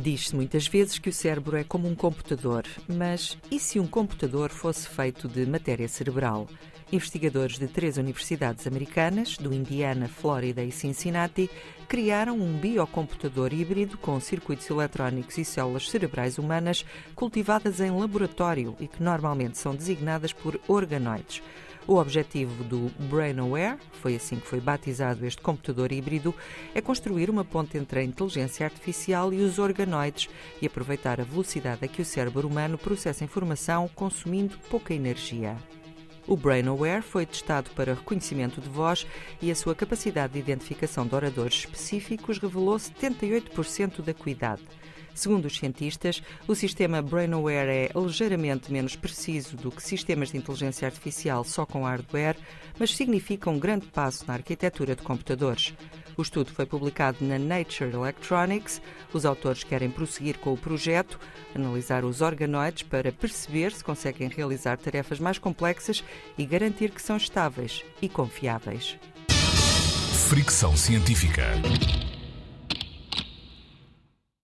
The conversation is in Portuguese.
Diz-se muitas vezes que o cérebro é como um computador, mas e se um computador fosse feito de matéria cerebral? Investigadores de três universidades americanas, do Indiana, Flórida e Cincinnati, criaram um biocomputador híbrido com circuitos eletrónicos e células cerebrais humanas cultivadas em laboratório e que normalmente são designadas por organoides. O objetivo do BrainAware, foi assim que foi batizado este computador híbrido, é construir uma ponte entre a inteligência artificial e os organoides e aproveitar a velocidade a que o cérebro humano processa informação consumindo pouca energia. O BrainAware foi testado para reconhecimento de voz e a sua capacidade de identificação de oradores específicos revelou 78% da acuidade. Segundo os cientistas, o sistema BrainAware é ligeiramente menos preciso do que sistemas de inteligência artificial só com hardware, mas significa um grande passo na arquitetura de computadores. O estudo foi publicado na Nature Electronics. Os autores querem prosseguir com o projeto, analisar os organoides para perceber se conseguem realizar tarefas mais complexas e garantir que são estáveis e confiáveis. Fricção Científica.